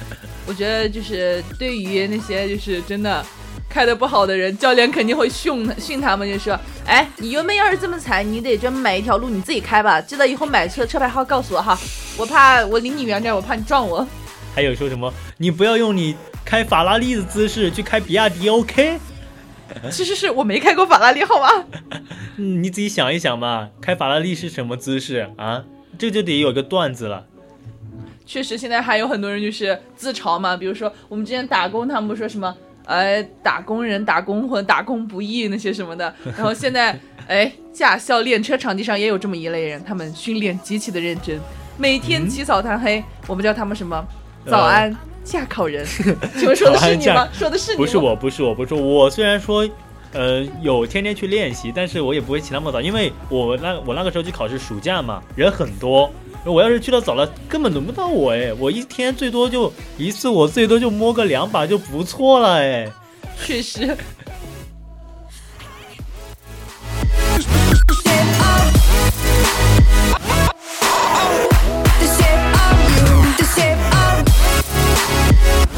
我觉得就是对于那些就是真的开的不好的人，教练肯定会训训他们，就说，哎，你油门要是这么踩，你得专门买一条路你自己开吧，记得以后买车车牌号告诉我哈，我怕我离你远点，我怕你撞我。
还有说什么？你不要用你开法拉利的姿势去开比亚迪，OK？
其实是我没开过法拉利，好吗？
嗯，你自己想一想嘛，开法拉利是什么姿势啊？这就得有个段子了。
确实，现在还有很多人就是自嘲嘛，比如说我们之前打工，他们不说什么，呃，打工人打工魂打工不易那些什么的。然后现在，哎，驾校练车场地上也有这么一类人，他们训练极其的认真，每天起早贪黑。我们叫他们什么？早安，驾考人，请问说的是你吗？说的是你？
不是我，不是我，不是我。虽然说呃，有天天去练习，但是我也不会起那么早，因为我那我那个时候去考试，暑假嘛，人很多。我要是去的早了，根本轮不到我哎！我一天最多就一次，我最多就摸个两把就不错了哎。
确实。you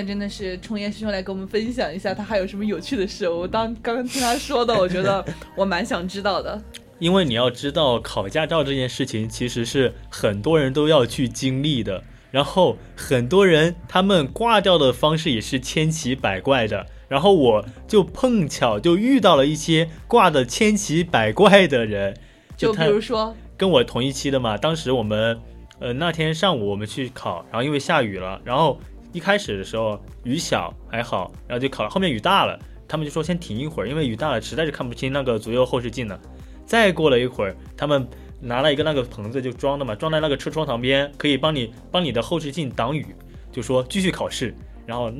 在真的是冲烟师兄来跟我们分享一下，他还有什么有趣的事。我当刚刚听他说的，我觉得 我蛮想知道的。
因为你要知道，考驾照这件事情其实是很多人都要去经历的。然后很多人他们挂掉的方式也是千奇百怪的。然后我就碰巧就遇到了一些挂的千奇百怪的人，
就比如说
跟我同一期的嘛。当时我们呃那天上午我们去考，然后因为下雨了，然后。一开始的时候雨小还好，然后就考了。后面雨大了，他们就说先停一会儿，因为雨大了实在是看不清那个左右后视镜了。再过了一会儿，他们拿了一个那个棚子就装的嘛，装在那个车窗旁边，可以帮你帮你的后视镜挡雨。就说继续考试。然后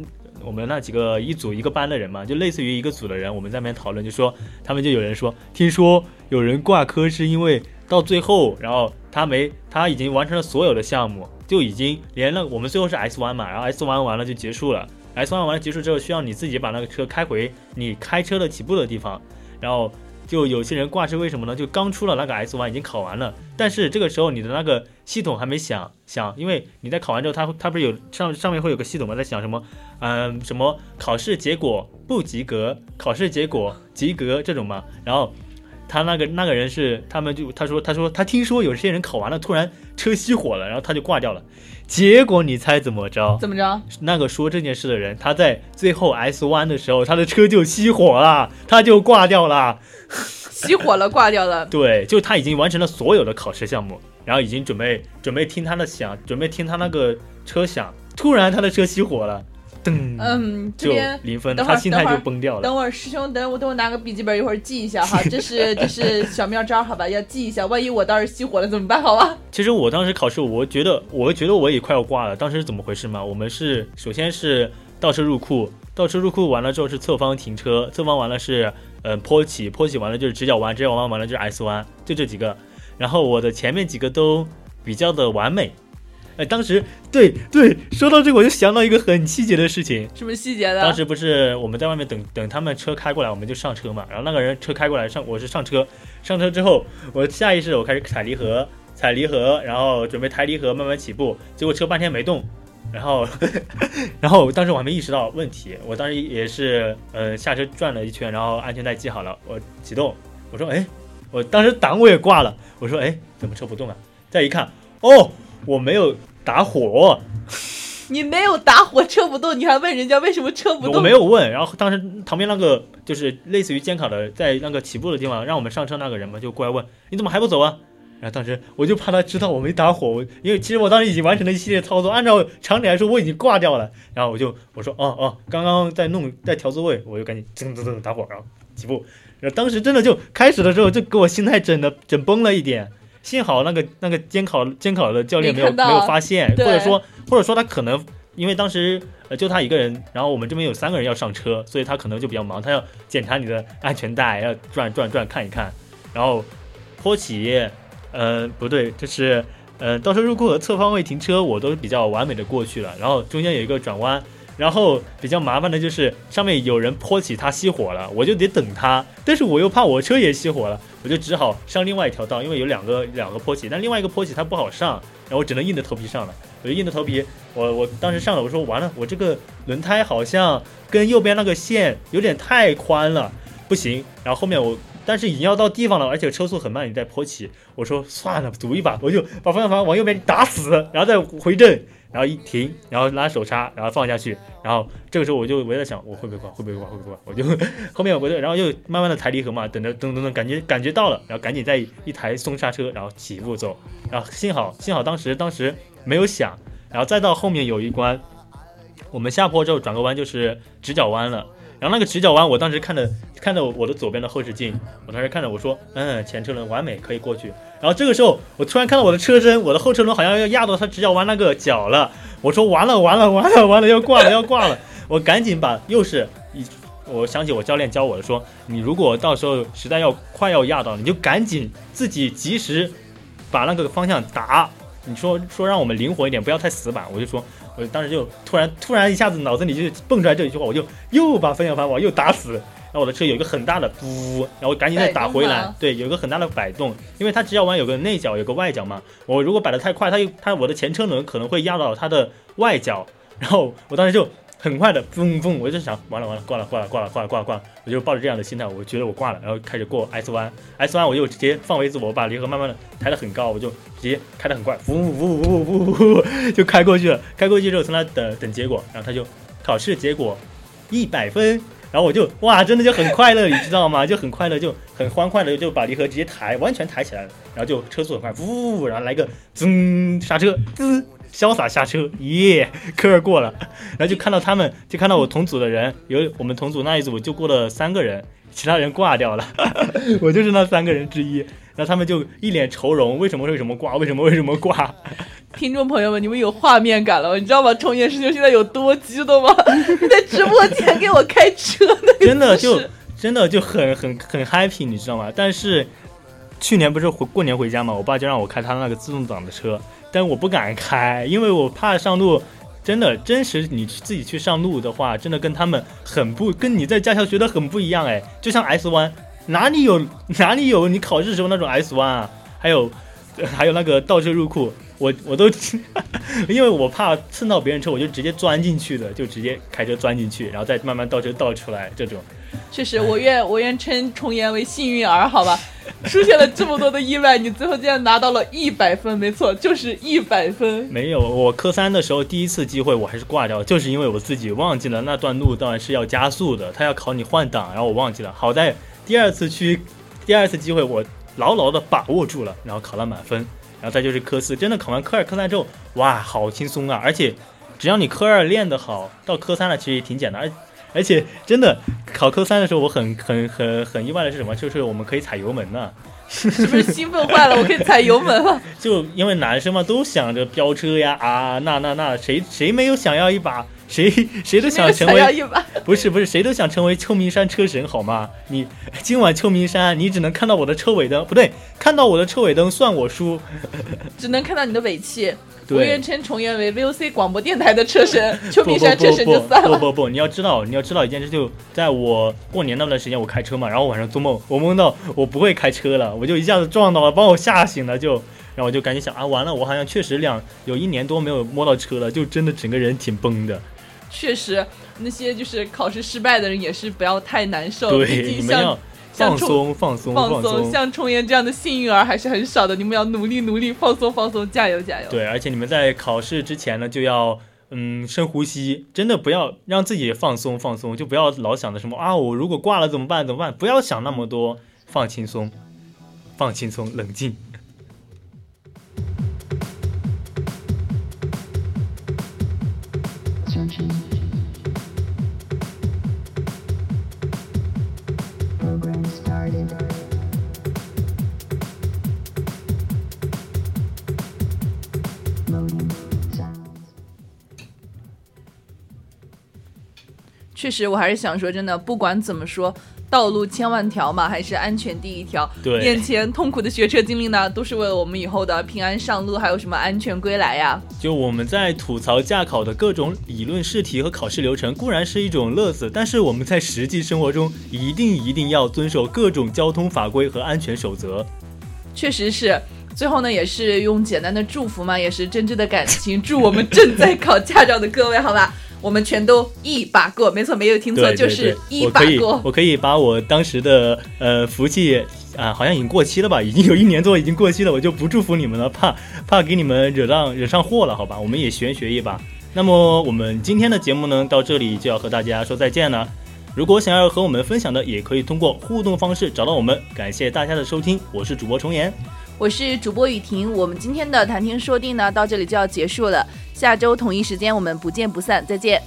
我们那几个一组一个班的人嘛，就类似于一个组的人，我们在那边讨论，就说他们就有人说，听说有人挂科是因为到最后，然后他没他已经完成了所有的项目。就已经连了，我们最后是 S 弯嘛，然后 S 弯完了就结束了。S 弯完了结束之后，需要你自己把那个车开回你开车的起步的地方。然后就有些人挂是为什么呢？就刚出了那个 S 弯，已经考完了，但是这个时候你的那个系统还没响响，因为你在考完之后，它它不是有上上面会有个系统嘛？在想什么？嗯，什么考试结果不及格，考试结果及格这种嘛。然后。他那个那个人是他们就他说他说他听说有些人考完了突然车熄火了，然后他就挂掉了。结果你猜怎么着？
怎么着？
那个说这件事的人，他在最后 S 弯的时候，他的车就熄火了，他就挂掉了。
熄火了，挂掉了。
对，就他已经完成了所有的考试项目，然后已经准备准备听他的响，准备听他那个车响，突然他的车熄火了。噔，
嗯，这边
零分，他心态就崩掉了。
等会儿，师兄，等我等我拿个笔记本，一会儿记一下哈。这是这是 小妙招，好吧？要记一下，万一我当时熄火了怎么办？好吧？
其实我当时考试，我觉得我觉得我也快要挂了。当时是怎么回事嘛？我们是首先是倒车入库，倒车入库完了之后是侧方停车，侧方完了是嗯坡起，坡起完了就是直角弯，直角弯完了就是 S 弯，就这几个。然后我的前面几个都比较的完美。哎，当时对对，说到这个我就想到一个很细节的事情。
什么细节的？
当时不是我们在外面等等他们车开过来，我们就上车嘛。然后那个人车开过来上，我是上车，上车之后我下意识我开始踩离合，踩离合，然后准备抬离合慢慢起步。结果车半天没动，然后 然后当时我还没意识到问题，我当时也是呃下车转了一圈，然后安全带系好了，我启动，我说哎，我当时档我也挂了，我说哎怎么车不动啊？再一看哦。我没有打火，
你没有打火，车不动，你还问人家为什么车不动？
我没有问，然后当时旁边那个就是类似于监考的，在那个起步的地方让我们上车那个人嘛，就过来问你怎么还不走啊？然后当时我就怕他知道我没打火，我因为其实我当时已经完成了一系列操作，按照常理来说我已经挂掉了，然后我就我说哦哦，刚刚在弄在调座位，我就赶紧噔噔噔打火，然后起步，然后当时真的就开始的时候就给我心态整的整崩了一点。幸好那个那个监考监考的教练没有没有发现，或者说或者说他可能因为当时呃就他一个人，然后我们这边有三个人要上车，所以他可能就比较忙，他要检查你的安全带，要转转转看一看，然后坡起，呃不对，这是呃倒车入库和侧方位停车我都比较完美的过去了，然后中间有一个转弯，然后比较麻烦的就是上面有人泼起，他熄火了，我就得等他。但是我又怕我车也熄火了，我就只好上另外一条道，因为有两个两个坡起，但另外一个坡起它不好上，然后我只能硬着头皮上了。我就硬着头皮，我我当时上了，我说完了，我这个轮胎好像跟右边那个线有点太宽了，不行。然后后面我，但是已经要到地方了，而且车速很慢，你在坡起，我说算了，赌一把，我就把方向盘往右边打死，然后再回正。然后一停，然后拉手刹，然后放下去，然后这个时候我就我在想，我会不会挂，会不会挂，会不会挂？我就后面我就，然后又慢慢的抬离合嘛，等着，噔噔噔，感觉感觉到了，然后赶紧再一抬松刹车，然后起步走，然后幸好幸好当时当时没有响，然后再到后面有一关，我们下坡之后转个弯就是直角弯了。然后那个直角弯，我当时看着看着我的左边的后视镜，我当时看着我说，嗯，前车轮完美，可以过去。然后这个时候，我突然看到我的车身，我的后车轮好像要压到它直角弯那个角了。我说完了完了完了完了，要挂了要挂了。我赶紧把又是一，我想起我教练教我的说，你如果到时候实在要快要压到，你就赶紧自己及时把那个方向打。你说说让我们灵活一点，不要太死板。我就说。我当时就突然突然一下子脑子里就蹦出来这一句话，我就又把方向盘往右打死，然后我的车有一个很大的呜，然后赶紧再打回来，对，有一个很大的摆动，因为它直角弯有个内角有个外角嘛，我如果摆的太快，它又它我的前车轮可能会压到它的外角，然后我当时就。很快的，嘣嘣，我就想，完了完了，挂了挂了挂了挂了挂了挂了，我就抱着这样的心态，我觉得我挂了，然后开始过 S 弯，S 弯我就直接放飞自我，把离合慢慢的抬得很高，我就直接开得很快，呜呜呜呜呜，就开过去了。开过去之后，从那等等结果，然后他就考试结果一百分，然后我就哇，真的就很快乐，你知道吗？就很快乐，就很欢快的就把离合直接抬，完全抬起来了，然后就车速很快，呜，然后来个噌刹车，滋。潇洒下车，耶，科二过了，然后就看到他们，就看到我同组的人，有我们同组那一组就过了三个人，其他人挂掉了，我就是那三个人之一，然后他们就一脸愁容，为什么为什么挂？为什么为什么挂？
听众朋友们，你们有画面感了，你知道吗？重岩师兄现在有多激动吗？在直播间给我开车，
真的就真的就很很很 happy，你知道吗？但是去年不是回过年回家嘛，我爸就让我开他那个自动挡的车。但我不敢开，因为我怕上路。真的，真实你自己去上路的话，真的跟他们很不，跟你在驾校学的很不一样哎。就像 S 弯，哪里有哪里有你考试时候那种 S 弯啊？还有还有那个倒车入库，我我都 因为我怕蹭到别人车，我就直接钻进去的，就直接开车钻进去，然后再慢慢倒车倒出来这种。
确实，我愿我愿称重岩为幸运儿，好吧？出现了这么多的意外，你最后竟然拿到了一百分，没错，就是一百分。
没有，我科三的时候第一次机会我还是挂掉，就是因为我自己忘记了那段路段是要加速的，他要考你换挡，然后我忘记了。好在第二次去，第二次机会我牢牢的把握住了，然后考了满分。然后再就是科四，真的考完科二、科三之后，哇，好轻松啊！而且只要你科二练得好，到科三了其实也挺简单。而而且真的考科三的时候，我很很很很意外的是什么？就是我们可以踩油门呢，
是不是兴奋坏了？我可以踩油门了。
就因为男生嘛，都想着飙车呀啊，那那那谁谁没有想要一把？谁谁都想成为不是不是谁都想成为秋名山车神好吗？你今晚秋名山，你只能看到我的车尾灯，不对，看到我的车尾灯算我输，
只能看到你的尾气。我愿称重岩为 VOC 广播电台的车神，秋名山车神就算了。
不不不，你要知道，你要知道一件事，就在我过年那段时间，我开车嘛，然后晚上做梦，我梦到我不会开车了，我就一下子撞到了，把我吓醒了，就，然后我就赶紧想啊，完了，我好像确实两有一年多没有摸到车了，就真的整个人挺崩的。
确实，那些就是考试失败的人也是不要太难受。
对，你们要放松放松放松。
像冲岩这样的幸运儿还是很少的，你们要努力努力放松放松，加油加油。
对，而且你们在考试之前呢，就要嗯深呼吸，真的不要让自己放松放松，就不要老想着什么啊，我如果挂了怎么办怎么办？不要想那么多，放轻松，放轻松，冷静。
确实，我还是想说，真的，不管怎么说，道路千万条嘛，还是安全第一条。
对，
眼前痛苦的学车经历呢，都是为了我们以后的平安上路，还有什么安全归来呀？
就我们在吐槽驾考的各种理论试题和考试流程，固然是一种乐子，但是我们在实际生活中一定一定要遵守各种交通法规和安全守则。
确实是。最后呢，也是用简单的祝福嘛，也是真挚的感情，祝我们正在考驾照的各位，好吧，我们全都一把过。没错，没有听错，就是一把过。
我可以把我当时的呃福气啊，好像已经过期了吧，已经有一年多已经过期了，我就不祝福你们了，怕怕给你们惹上惹上祸了，好吧，我们也玄学一把。那么我们今天的节目呢，到这里就要和大家说再见了。如果想要和我们分享的，也可以通过互动方式找到我们。感谢大家的收听，我是主播重言。
我是主播雨婷，我们今天的谈天说地呢，到这里就要结束了。下周同一时间，我们不见不散，再见，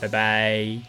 拜拜。